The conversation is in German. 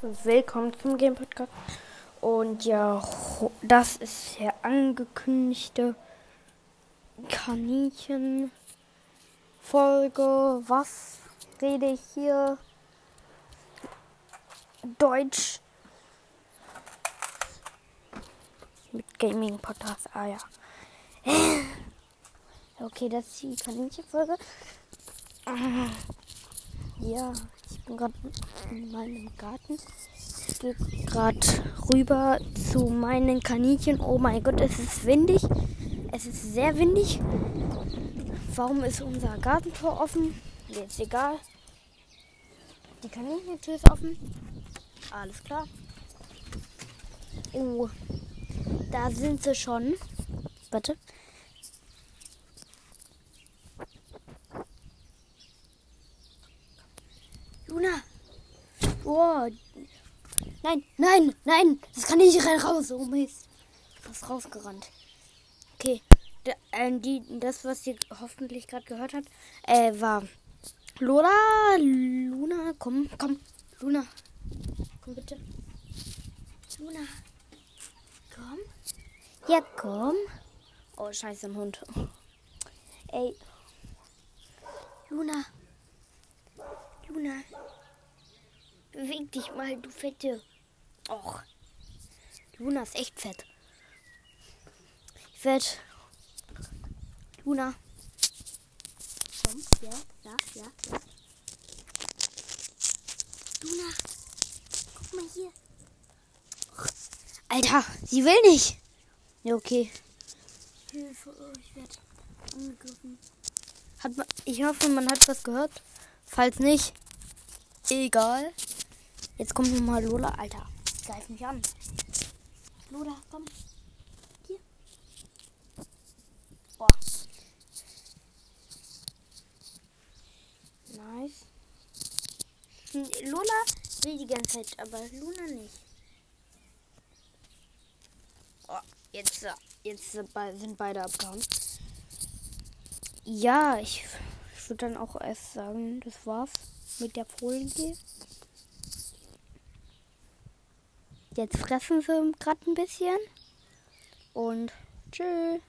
Willkommen zum Game Podcast. Und ja, das ist der angekündigte Kaninchen Folge. Was rede ich hier? Deutsch. Mit Gaming Podcast. Ah ja. Okay, das ist die Kaninchenfolge. Ja, ich bin gerade in meinem Garten. Ich gehe gerade rüber zu meinen Kaninchen. Oh mein Gott, es ist windig. Es ist sehr windig. Warum ist unser Gartentor offen? Jetzt egal. Die Kaninchentür ist offen. Alles klar. Oh, da sind sie schon. Warte. Luna. Oh. Nein, nein, nein. Das kann nicht rein raus. Oh Mist. Fast rausgerannt. Okay. Da, äh, die, das, was ihr hoffentlich gerade gehört habt, äh, war Lola. Luna, komm, komm. Luna. Komm bitte. Luna. Komm. Ja, komm. Oh, scheiße, ein Hund. Ey. Luna. Luna. Beweg dich mal, du Fette. Och. Luna ist echt fett. Ich werde. Luna. Komm, ja, ja, ja, ja. Luna. Guck mal hier. Alter, sie will nicht. Ja, okay. Hilfe, oh, ich werde angegriffen. Hat man, ich hoffe, man hat was gehört. Falls nicht, egal. Jetzt kommt nochmal Lola. Alter, greif mich an. Lola, komm. Hier. Boah. Nice. Lola will die ganze Zeit, aber Luna nicht. Oh, jetzt, jetzt sind beide abgehauen. Ja, ich, ich würde dann auch erst sagen, das war's mit der Folie. Jetzt fressen sie gerade ein bisschen. Und tschüss.